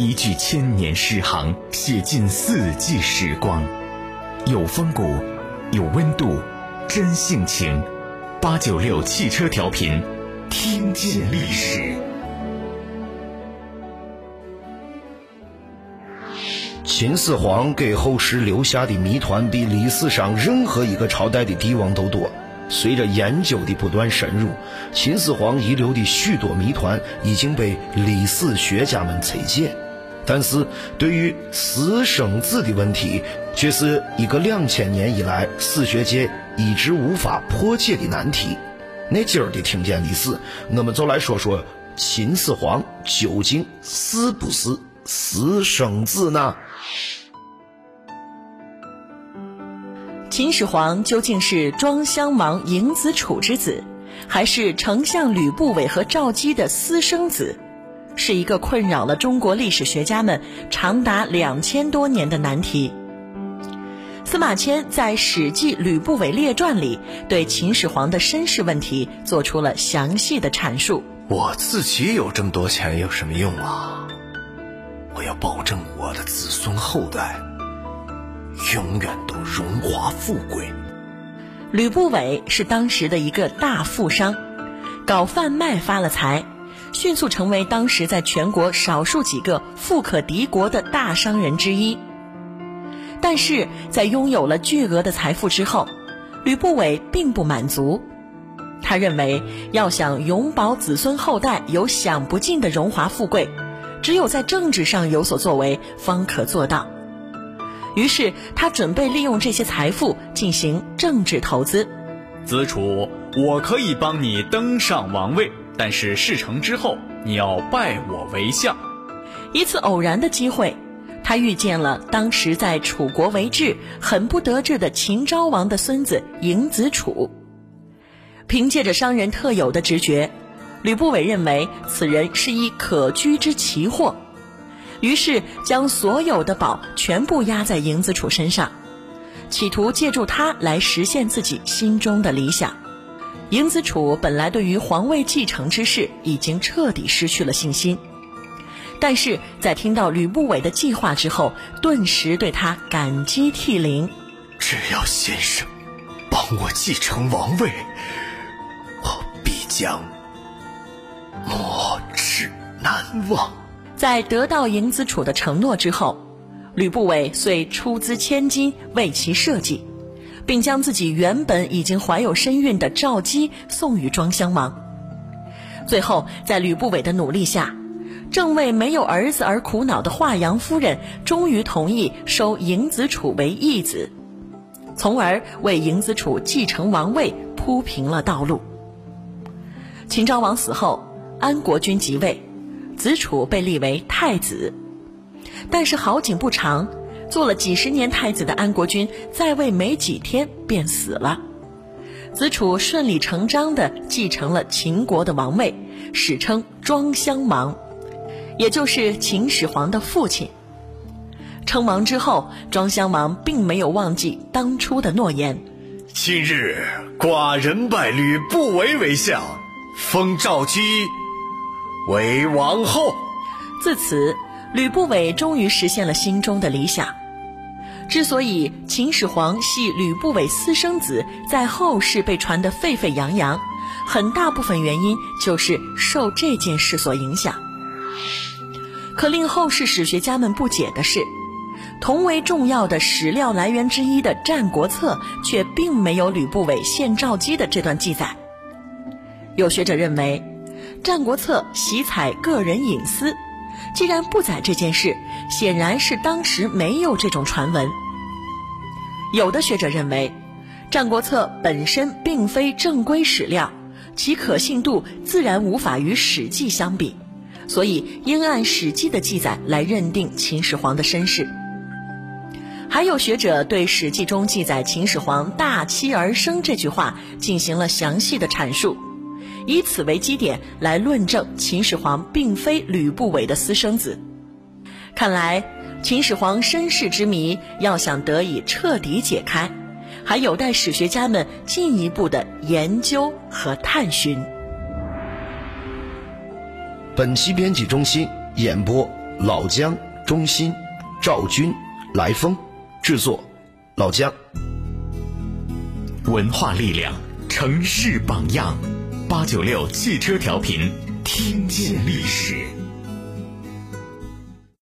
一句千年诗行，写尽四季时光，有风骨，有温度，真性情。八九六汽车调频，听见历史。秦始皇给后世留下的谜团比历史上任何一个朝代的帝王都多。随着研究的不断深入，秦始皇遗留的许多谜团已经被历史学家们拆解。但是，对于私生子的问题，却是一个两千年以来史学界一直无法破解的难题。那今儿的听见历史，我们就来说说秦始皇究竟是不是私生子呢？秦始皇究竟是庄襄王嬴子楚之子，还是丞相吕不韦和赵姬的私生子？是一个困扰了中国历史学家们长达两千多年的难题。司马迁在《史记·吕不韦列传》里对秦始皇的身世问题做出了详细的阐述。我自己有这么多钱有什么用啊？我要保证我的子孙后代永远都荣华富贵。吕不韦是当时的一个大富商，搞贩卖发了财。迅速成为当时在全国少数几个富可敌国的大商人之一。但是在拥有了巨额的财富之后，吕不韦并不满足。他认为，要想永保子孙后代有享不尽的荣华富贵，只有在政治上有所作为，方可做到。于是，他准备利用这些财富进行政治投资。子楚，我可以帮你登上王位。但是事成之后，你要拜我为相。一次偶然的机会，他遇见了当时在楚国为质、很不得志的秦昭王的孙子嬴子楚。凭借着商人特有的直觉，吕不韦认为此人是一可居之奇货，于是将所有的宝全部压在嬴子楚身上，企图借助他来实现自己心中的理想。嬴子楚本来对于皇位继承之事已经彻底失去了信心，但是在听到吕不韦的计划之后，顿时对他感激涕零。只要先生帮我继承王位，我必将莫齿难忘。在得到嬴子楚的承诺之后，吕不韦遂出资千金为其设计。并将自己原本已经怀有身孕的赵姬送与庄襄王。最后，在吕不韦的努力下，正为没有儿子而苦恼的华阳夫人终于同意收嬴子楚为义子，从而为嬴子楚继承王位铺平了道路。秦昭王死后，安国君即位，子楚被立为太子。但是好景不长。做了几十年太子的安国君在位没几天便死了，子楚顺理成章地继承了秦国的王位，史称庄襄王，也就是秦始皇的父亲。称王之后，庄襄王并没有忘记当初的诺言。今日寡人拜吕不韦为相，封赵姬为王后。自此，吕不韦终于实现了心中的理想。之所以秦始皇系吕不韦私生子，在后世被传得沸沸扬扬，很大部分原因就是受这件事所影响。可令后世史学家们不解的是，同为重要的史料来源之一的《战国策》却并没有吕不韦献赵姬的这段记载。有学者认为，《战国策》喜采个人隐私。既然不载这件事，显然是当时没有这种传闻。有的学者认为，《战国策》本身并非正规史料，其可信度自然无法与《史记》相比，所以应按《史记》的记载来认定秦始皇的身世。还有学者对《史记》中记载“秦始皇大妻而生”这句话进行了详细的阐述。以此为基点来论证秦始皇并非吕不韦的私生子，看来秦始皇身世之谜要想得以彻底解开，还有待史学家们进一步的研究和探寻。本期编辑中心演播老姜、中心、赵军、来风。制作：老姜。文化力量，城市榜样。八九六汽车调频，听见历史。